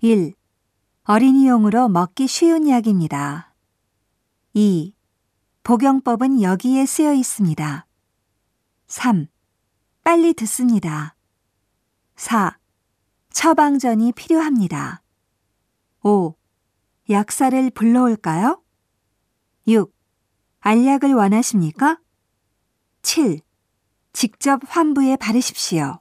1. 어린이용으로 먹기 쉬운 약입니다. 2. 복용법은 여기에 쓰여 있습니다. 3. 빨리 듣습니다. 4. 처방전이 필요합니다. 5. 약사를 불러올까요? 6. 알약을 원하십니까? 7. 직접 환부에 바르십시오.